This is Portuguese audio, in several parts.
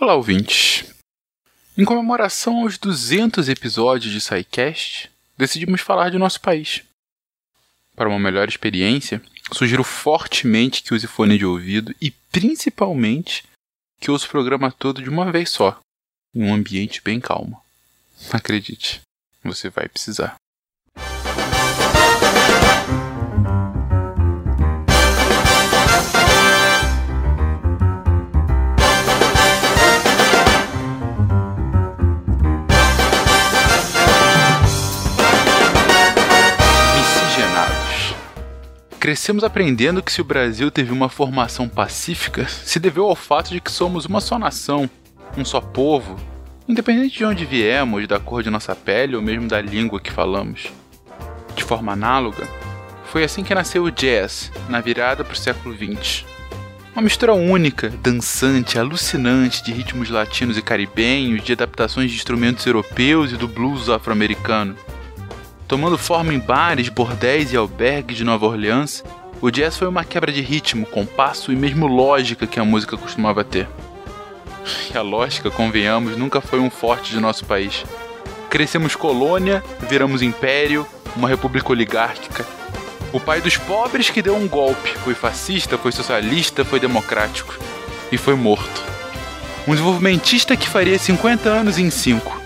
Olá, ouvintes. Em comemoração aos 200 episódios de SciCast, decidimos falar de nosso país. Para uma melhor experiência, sugiro fortemente que use fone de ouvido e, principalmente, que ouça o programa todo de uma vez só, em um ambiente bem calmo. Acredite, você vai precisar. Crescemos aprendendo que se o Brasil teve uma formação pacífica, se deveu ao fato de que somos uma só nação, um só povo, independente de onde viemos, da cor de nossa pele ou mesmo da língua que falamos. De forma análoga, foi assim que nasceu o jazz, na virada para o século XX. Uma mistura única, dançante, alucinante de ritmos latinos e caribenhos, de adaptações de instrumentos europeus e do blues afro-americano. Tomando forma em bares, bordéis e albergues de Nova Orleans, o jazz foi uma quebra de ritmo, compasso e mesmo lógica que a música costumava ter. E a lógica, convenhamos, nunca foi um forte de nosso país. Crescemos colônia, viramos império, uma república oligárquica. O pai dos pobres que deu um golpe, foi fascista, foi socialista, foi democrático. E foi morto. Um desenvolvimentista que faria 50 anos em 5.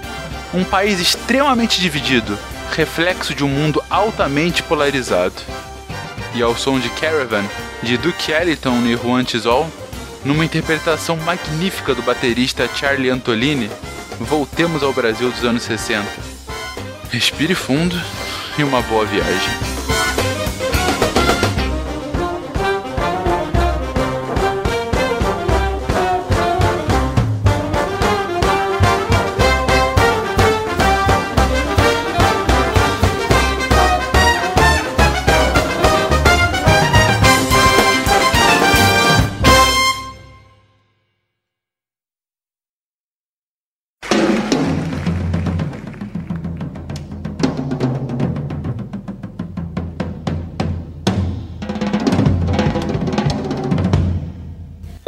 Um país extremamente dividido, reflexo de um mundo altamente polarizado. E ao som de Caravan, de Duke Ellington e Juan Tizol, numa interpretação magnífica do baterista Charlie Antolini, voltemos ao Brasil dos anos 60. Respire fundo e uma boa viagem.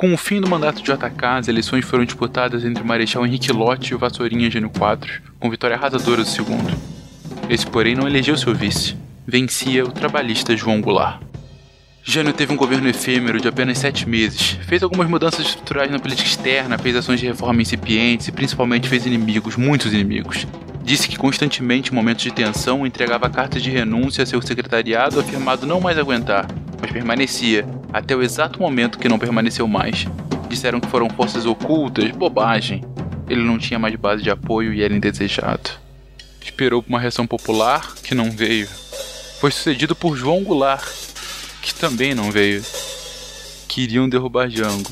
Com o fim do mandato de JK, as eleições foram disputadas entre o Marechal Henrique Lott e o Vassourinha Gênio Quadros, com vitória arrasadora do segundo. Esse, porém, não elegeu seu vice. Vencia o trabalhista João Goulart. Jânio teve um governo efêmero de apenas sete meses, fez algumas mudanças estruturais na política externa, fez ações de reforma incipientes e principalmente fez inimigos, muitos inimigos. Disse que constantemente, em momentos de tensão, entregava cartas de renúncia a seu secretariado afirmado não mais aguentar, mas permanecia, até o exato momento que não permaneceu mais. Disseram que foram forças ocultas, bobagem. Ele não tinha mais base de apoio e era indesejado. Esperou por uma reação popular, que não veio. Foi sucedido por João Goulart, que também não veio. Queriam derrubar Jango.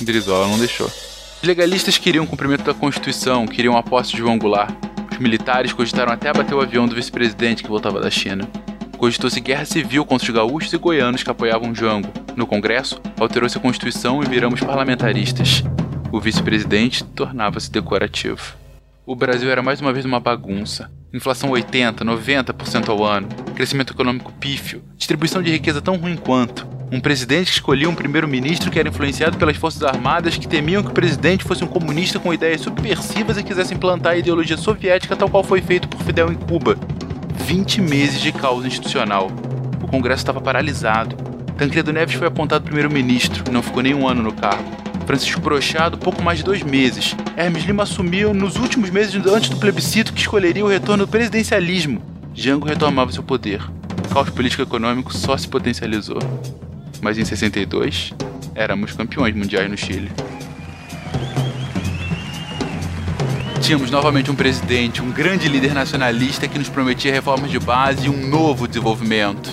Brizola não deixou. Os legalistas queriam o cumprimento da Constituição, queriam a posse de João Goulart. Os militares cogitaram até abater o avião do vice-presidente que voltava da China. Cogitou-se guerra civil contra os gaúchos e goianos que apoiavam Jango. No Congresso, alterou-se a Constituição e viramos parlamentaristas. O vice-presidente tornava-se decorativo. O Brasil era mais uma vez uma bagunça. Inflação 80, 90% ao ano, crescimento econômico pífio, distribuição de riqueza tão ruim quanto. Um presidente que escolhia um primeiro-ministro que era influenciado pelas forças armadas que temiam que o presidente fosse um comunista com ideias subversivas e quisesse implantar a ideologia soviética tal qual foi feito por Fidel em Cuba. 20 meses de caos institucional. O Congresso estava paralisado. Tancredo Neves foi apontado primeiro-ministro e não ficou nem um ano no cargo. Francisco Brochado, pouco mais de dois meses. Hermes Lima assumiu nos últimos meses antes do plebiscito que escolheria o retorno do presidencialismo. Jango retomava seu poder. O caos político-econômico só se potencializou. Mas em 62, éramos campeões mundiais no Chile. Tínhamos novamente um presidente, um grande líder nacionalista que nos prometia reformas de base e um novo desenvolvimento.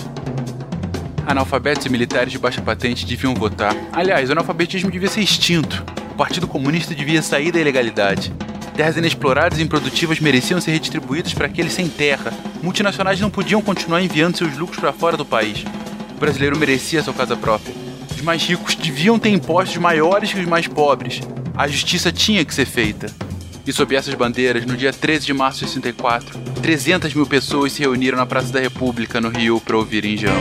Analfabetos e militares de baixa patente deviam votar. Aliás, o analfabetismo devia ser extinto. O Partido Comunista devia sair da ilegalidade. Terras inexploradas e improdutivas mereciam ser redistribuídas para aqueles sem terra. Multinacionais não podiam continuar enviando seus lucros para fora do país. O brasileiro merecia sua casa própria. Os mais ricos deviam ter impostos maiores que os mais pobres. A justiça tinha que ser feita. E sob essas bandeiras, no dia 13 de março de 64, 300 mil pessoas se reuniram na Praça da República, no Rio, para ouvir Django.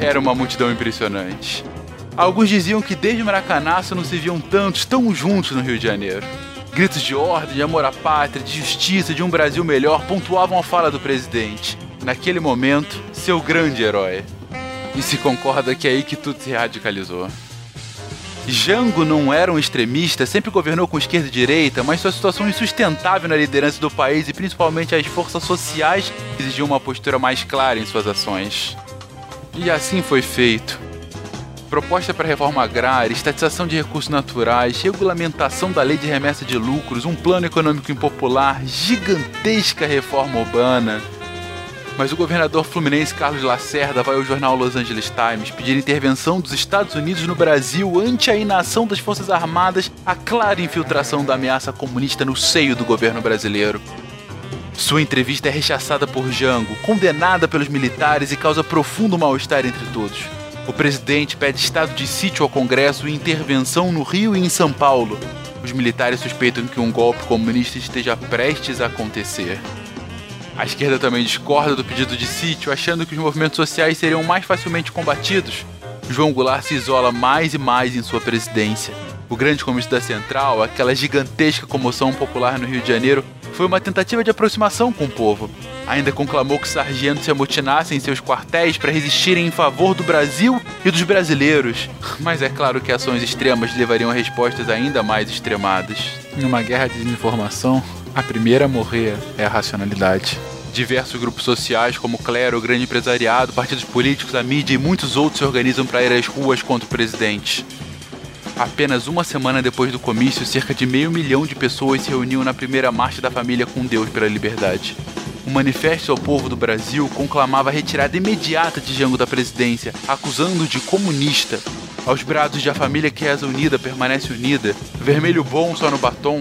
era uma multidão impressionante. Alguns diziam que desde Maracanaço não se viam tantos tão juntos no Rio de Janeiro. Gritos de ordem, de amor à pátria, de justiça, de um Brasil melhor pontuavam a fala do presidente. Naquele momento, seu grande herói. E se concorda que é aí que tudo se radicalizou. Jango não era um extremista, sempre governou com esquerda e direita, mas sua situação insustentável na liderança do país e principalmente as forças sociais exigiam uma postura mais clara em suas ações. E assim foi feito. Proposta para reforma agrária, estatização de recursos naturais, regulamentação da lei de remessa de lucros, um plano econômico impopular, gigantesca reforma urbana. Mas o governador fluminense Carlos Lacerda vai ao jornal Los Angeles Times pedir intervenção dos Estados Unidos no Brasil ante a inação das Forças Armadas, a clara infiltração da ameaça comunista no seio do governo brasileiro. Sua entrevista é rechaçada por Jango, condenada pelos militares e causa profundo mal-estar entre todos. O presidente pede estado de sítio ao Congresso e intervenção no Rio e em São Paulo. Os militares suspeitam que um golpe comunista esteja prestes a acontecer. A esquerda também discorda do pedido de sítio, achando que os movimentos sociais seriam mais facilmente combatidos. João Goulart se isola mais e mais em sua presidência. O grande comício da Central, aquela gigantesca comoção popular no Rio de Janeiro, foi uma tentativa de aproximação com o povo. Ainda conclamou que sargentos se amotinassem em seus quartéis para resistirem em favor do Brasil e dos brasileiros. Mas é claro que ações extremas levariam a respostas ainda mais extremadas. Em uma guerra de desinformação, a primeira a morrer é a racionalidade. Diversos grupos sociais, como o clero, o grande empresariado, partidos políticos, a mídia e muitos outros se organizam para ir às ruas contra o presidente. Apenas uma semana depois do comício, cerca de meio milhão de pessoas se reuniam na primeira marcha da família com Deus pela liberdade. O manifesto ao povo do Brasil conclamava a retirada imediata de Jango da presidência, acusando-o de comunista. Aos brados de a família que reza unida permanece unida, vermelho bom só no batom,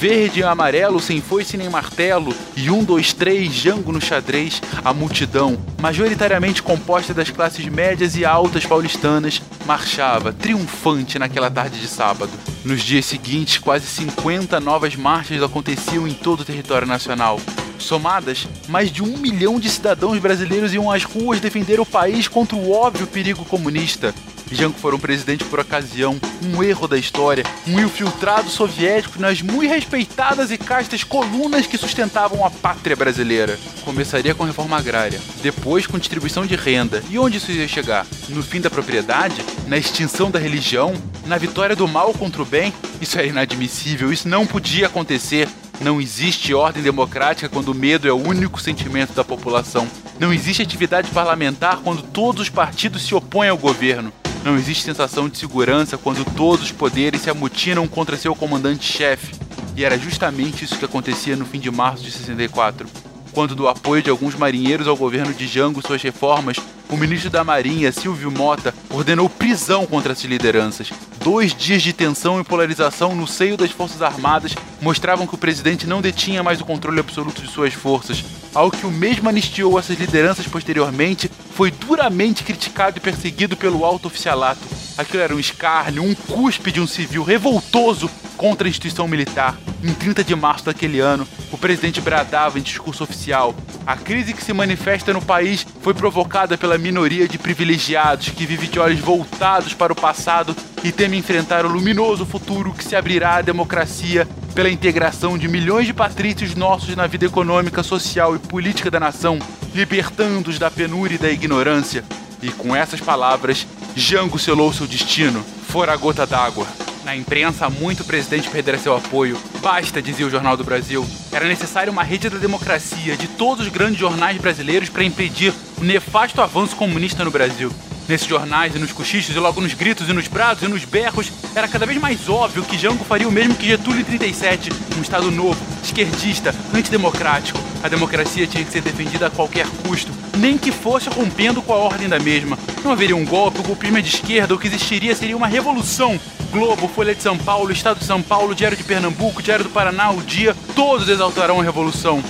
verde e amarelo sem foice nem martelo, e um, dois, três, Jango no xadrez, a multidão, majoritariamente composta das classes médias e altas paulistanas, marchava, triunfante naquela tarde de sábado. Nos dias seguintes, quase 50 novas marchas aconteciam em todo o território nacional. Somadas, mais de um milhão de cidadãos brasileiros iam às ruas defender o país contra o óbvio perigo comunista. Janko foi um presidente por ocasião, um erro da história, um infiltrado soviético nas muito respeitadas e castas colunas que sustentavam a pátria brasileira. Começaria com reforma agrária, depois com distribuição de renda. E onde isso ia chegar? No fim da propriedade? Na extinção da religião? Na vitória do mal contra o bem? Isso era inadmissível, isso não podia acontecer. Não existe ordem democrática quando o medo é o único sentimento da população. Não existe atividade parlamentar quando todos os partidos se opõem ao governo. Não existe sensação de segurança quando todos os poderes se amutinam contra seu comandante-chefe. E era justamente isso que acontecia no fim de março de 64. Quando, do apoio de alguns marinheiros ao governo de Jango suas reformas, o ministro da Marinha, Silvio Mota, ordenou prisão contra essas lideranças. Dois dias de tensão e polarização no seio das Forças Armadas mostravam que o presidente não detinha mais o controle absoluto de suas forças, ao que o mesmo anistiou essas lideranças posteriormente, foi duramente criticado e perseguido pelo alto oficialato. Aquilo era um escárnio, um cuspe de um civil revoltoso contra a instituição militar. Em 30 de março daquele ano, o presidente bradava em discurso oficial: a crise que se manifesta no país foi provocada pela minoria de privilegiados que vive de olhos voltados para o passado e teme enfrentar o luminoso futuro que se abrirá à democracia pela integração de milhões de patrícios nossos na vida econômica, social e política da nação, libertando-os da penúria e da ignorância. E com essas palavras, Jango selou seu destino. Fora a gota d'água. Na imprensa, muito presidente perdera seu apoio. Basta, dizia o Jornal do Brasil. Era necessária uma rede da democracia de todos os grandes jornais brasileiros para impedir o nefasto avanço comunista no Brasil. Nesses jornais e nos cochichos e logo nos gritos e nos brados e nos berros, era cada vez mais óbvio que Jango faria o mesmo que Getúlio em 37, um Estado novo, esquerdista, antidemocrático. A democracia tinha que ser defendida a qualquer custo, nem que fosse rompendo com a ordem da mesma. Não haveria um golpe, o golpismo é de esquerda, o que existiria seria uma revolução Globo, Folha de São Paulo, Estado de São Paulo, Diário de Pernambuco, Diário do Paraná, O Dia, todos exaltarão a revolução.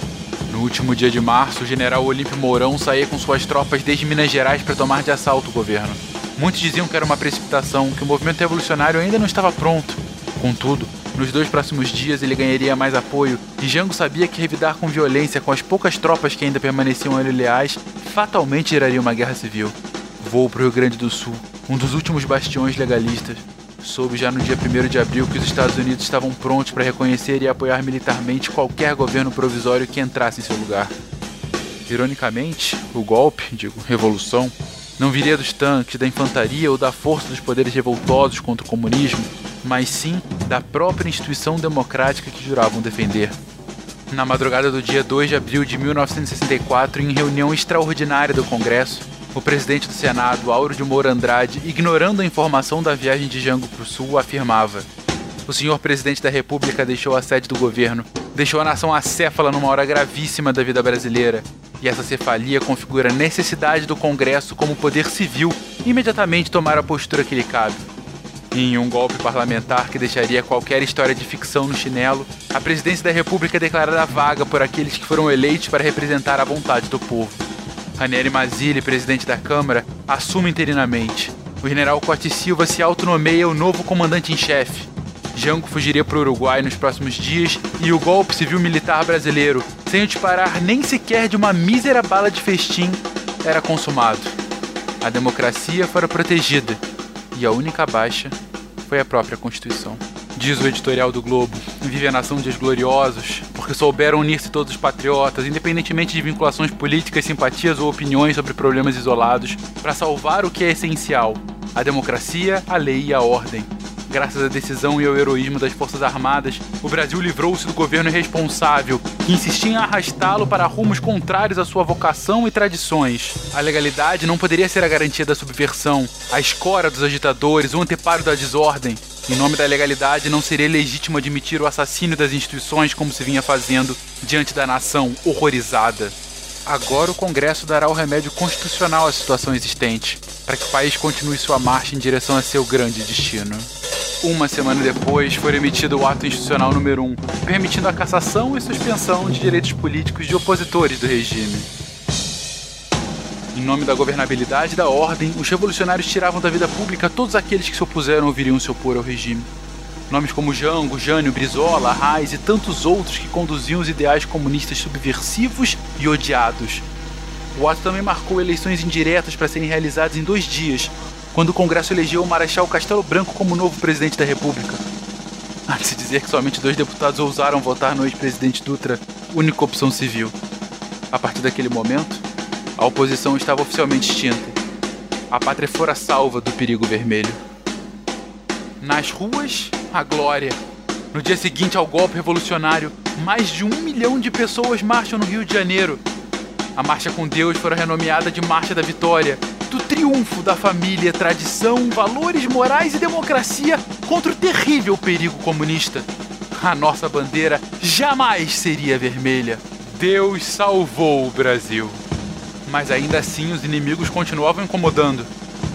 No último dia de março, o general Olímpio Mourão saía com suas tropas desde Minas Gerais para tomar de assalto o governo. Muitos diziam que era uma precipitação, que o movimento revolucionário ainda não estava pronto. Contudo, nos dois próximos dias ele ganharia mais apoio, e Jango sabia que revidar com violência com as poucas tropas que ainda permaneciam a ele leais fatalmente geraria uma guerra civil. Vou para o Rio Grande do Sul, um dos últimos bastiões legalistas. Soube já no dia 1 de abril que os Estados Unidos estavam prontos para reconhecer e apoiar militarmente qualquer governo provisório que entrasse em seu lugar. Ironicamente, o golpe, digo, revolução, não viria dos tanques, da infantaria ou da força dos poderes revoltosos contra o comunismo, mas sim da própria instituição democrática que juravam defender. Na madrugada do dia 2 de abril de 1964, em reunião extraordinária do Congresso, o presidente do Senado, Auro de Moura Andrade, ignorando a informação da viagem de Jango para o Sul, afirmava: O senhor presidente da República deixou a sede do governo, deixou a nação acéfala numa hora gravíssima da vida brasileira. E essa cefalia configura a necessidade do Congresso como poder civil imediatamente tomar a postura que lhe cabe. Em um golpe parlamentar que deixaria qualquer história de ficção no chinelo, a presidência da República é declarada vaga por aqueles que foram eleitos para representar a vontade do povo. Ranieri Mazzilli, presidente da Câmara, assume interinamente. O general Cote Silva se autonomeia o novo comandante em chefe. Jango fugiria para o Uruguai nos próximos dias e o golpe civil-militar brasileiro, sem disparar nem sequer de uma mísera bala de festim, era consumado. A democracia fora protegida e a única baixa foi a própria Constituição. Diz o editorial do Globo: vive a nação de gloriosos, porque souberam unir-se todos os patriotas, independentemente de vinculações políticas, simpatias ou opiniões sobre problemas isolados, para salvar o que é essencial: a democracia, a lei e a ordem. Graças à decisão e ao heroísmo das Forças Armadas, o Brasil livrou-se do governo irresponsável, que insistia em arrastá-lo para rumos contrários à sua vocação e tradições. A legalidade não poderia ser a garantia da subversão, a escora dos agitadores, o anteparo da desordem. Em nome da legalidade, não seria legítimo admitir o assassínio das instituições como se vinha fazendo diante da nação horrorizada. Agora o Congresso dará o remédio constitucional à situação existente, para que o país continue sua marcha em direção a seu grande destino. Uma semana depois, foi emitido o ato institucional número 1, permitindo a cassação e suspensão de direitos políticos de opositores do regime. Em nome da governabilidade e da ordem, os revolucionários tiravam da vida pública todos aqueles que se opuseram ou viriam se opor ao regime. Nomes como Jango, Jânio, Brizola, Reis e tantos outros que conduziam os ideais comunistas subversivos e odiados. O ato também marcou eleições indiretas para serem realizadas em dois dias, quando o Congresso elegeu o Marechal Castelo Branco como novo presidente da República. Há de se dizer que somente dois deputados ousaram votar no ex-presidente Dutra, única opção civil. A partir daquele momento, a oposição estava oficialmente extinta. A pátria fora salva do perigo vermelho. Nas ruas, a glória. No dia seguinte ao golpe revolucionário, mais de um milhão de pessoas marcham no Rio de Janeiro. A Marcha com Deus foi renomeada de Marcha da Vitória, do triunfo da família, tradição, valores morais e democracia contra o terrível perigo comunista. A nossa bandeira jamais seria vermelha. Deus salvou o Brasil mas ainda assim os inimigos continuavam incomodando.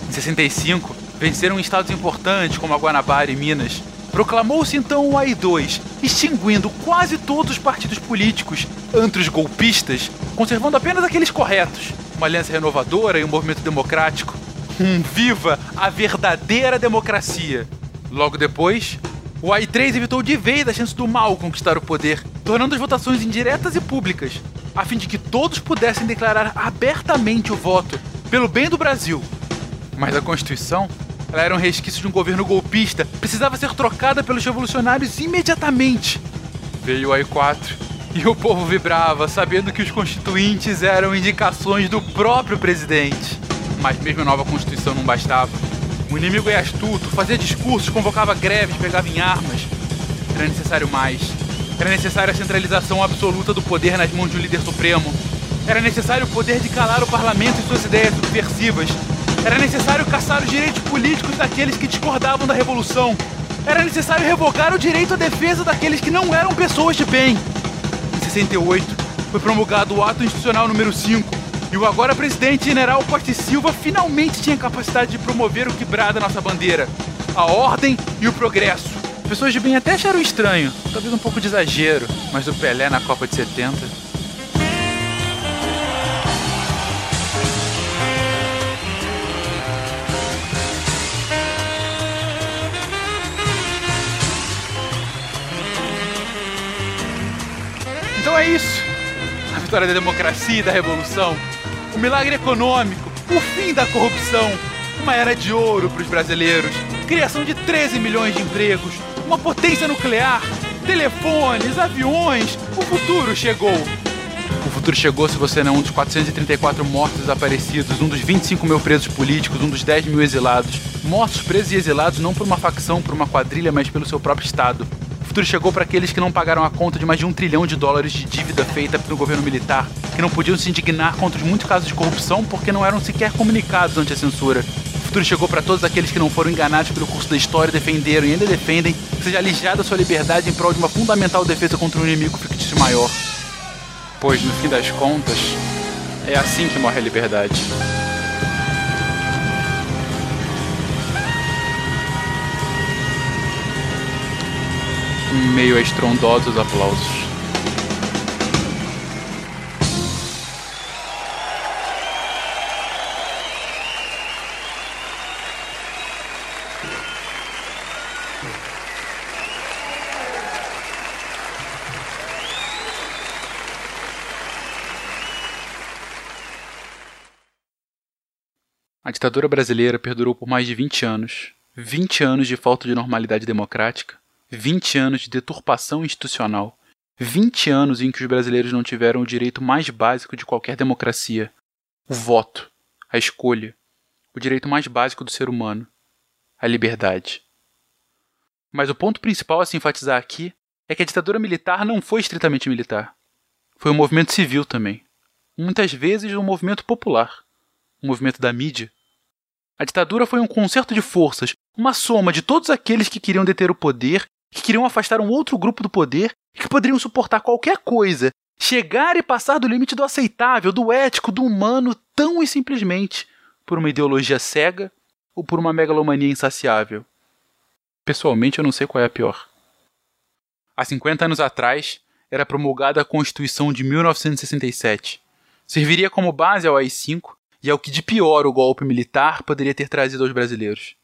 Em 65, venceram estados importantes como a Guanabara e Minas. Proclamou-se então o AI-2, extinguindo quase todos os partidos políticos, entre os golpistas, conservando apenas aqueles corretos, uma aliança renovadora e um movimento democrático. Um viva a verdadeira democracia! Logo depois, o AI-3 evitou de vez a chance do mal conquistar o poder, tornando as votações indiretas e públicas, a fim de que todos pudessem declarar abertamente o voto pelo bem do Brasil. Mas a Constituição, ela era um resquício de um governo golpista, precisava ser trocada pelos revolucionários imediatamente. Veio o AI-4 e o povo vibrava, sabendo que os constituintes eram indicações do próprio presidente. Mas mesmo a nova Constituição não bastava. O inimigo é astuto, fazia discursos, convocava greves, pegava em armas. Era necessário mais. Era necessária a centralização absoluta do poder nas mãos de um líder supremo. Era necessário o poder de calar o parlamento e suas ideias subversivas. Era necessário caçar os direitos políticos daqueles que discordavam da revolução. Era necessário revogar o direito à defesa daqueles que não eram pessoas de bem. Em 68, foi promulgado o Ato Institucional número 5, e o agora presidente general Costa Silva finalmente tinha capacidade de promover o que brada nossa bandeira: a ordem e o progresso. Pessoas de bem até acharam estranho, talvez um pouco de exagero, mas o Pelé na Copa de 70. É isso. A vitória da democracia e da revolução. O milagre econômico, O fim da corrupção. Uma era de ouro para os brasileiros. Criação de 13 milhões de empregos. Uma potência nuclear. Telefones, aviões. O futuro chegou. O futuro chegou se você não é um dos 434 mortos desaparecidos, um dos 25 mil presos políticos, um dos 10 mil exilados. Mortos, presos e exilados não por uma facção, por uma quadrilha, mas pelo seu próprio Estado. Futuro chegou para aqueles que não pagaram a conta de mais de um trilhão de dólares de dívida feita pelo governo militar, que não podiam se indignar contra os muitos casos de corrupção porque não eram sequer comunicados ante a censura. O futuro chegou para todos aqueles que não foram enganados pelo curso da história, defenderam e ainda defendem que seja alijada sua liberdade em prol de uma fundamental defesa contra um inimigo fictício maior. Pois, no fim das contas, é assim que morre a liberdade. Em meio a estrondosos aplausos. A ditadura brasileira perdurou por mais de 20 anos. 20 anos de falta de normalidade democrática, 20 anos de deturpação institucional, 20 anos em que os brasileiros não tiveram o direito mais básico de qualquer democracia: o voto, a escolha, o direito mais básico do ser humano, a liberdade. Mas o ponto principal a se enfatizar aqui é que a ditadura militar não foi estritamente militar. Foi um movimento civil também. Muitas vezes um movimento popular o movimento da mídia. A ditadura foi um concerto de forças, uma soma de todos aqueles que queriam deter o poder, que queriam afastar um outro grupo do poder e que poderiam suportar qualquer coisa, chegar e passar do limite do aceitável, do ético, do humano, tão e simplesmente por uma ideologia cega ou por uma megalomania insaciável. Pessoalmente, eu não sei qual é a pior. Há 50 anos atrás, era promulgada a Constituição de 1967. Serviria como base ao AI-5 e é o que de pior o golpe militar poderia ter trazido aos brasileiros.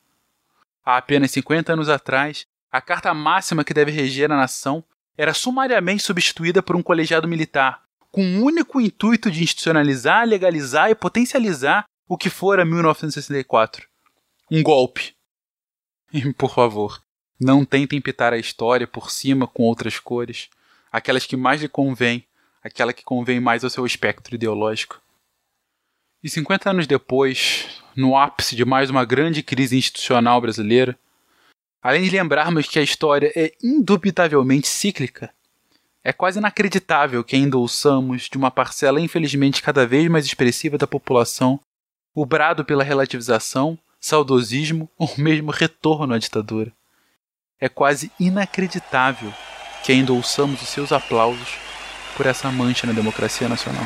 Há apenas 50 anos atrás, a carta máxima que deve reger a nação era sumariamente substituída por um colegiado militar, com o único intuito de institucionalizar, legalizar e potencializar o que fora 1964. Um golpe. E, por favor, não tentem pintar a história por cima com outras cores, aquelas que mais lhe convêm, aquela que convém mais ao seu espectro ideológico. E 50 anos depois, no ápice de mais uma grande crise institucional brasileira, além de lembrarmos que a história é indubitavelmente cíclica, é quase inacreditável que ainda ouçamos de uma parcela infelizmente cada vez mais expressiva da população o brado pela relativização, saudosismo ou mesmo retorno à ditadura. É quase inacreditável que ainda ouçamos os seus aplausos por essa mancha na democracia nacional.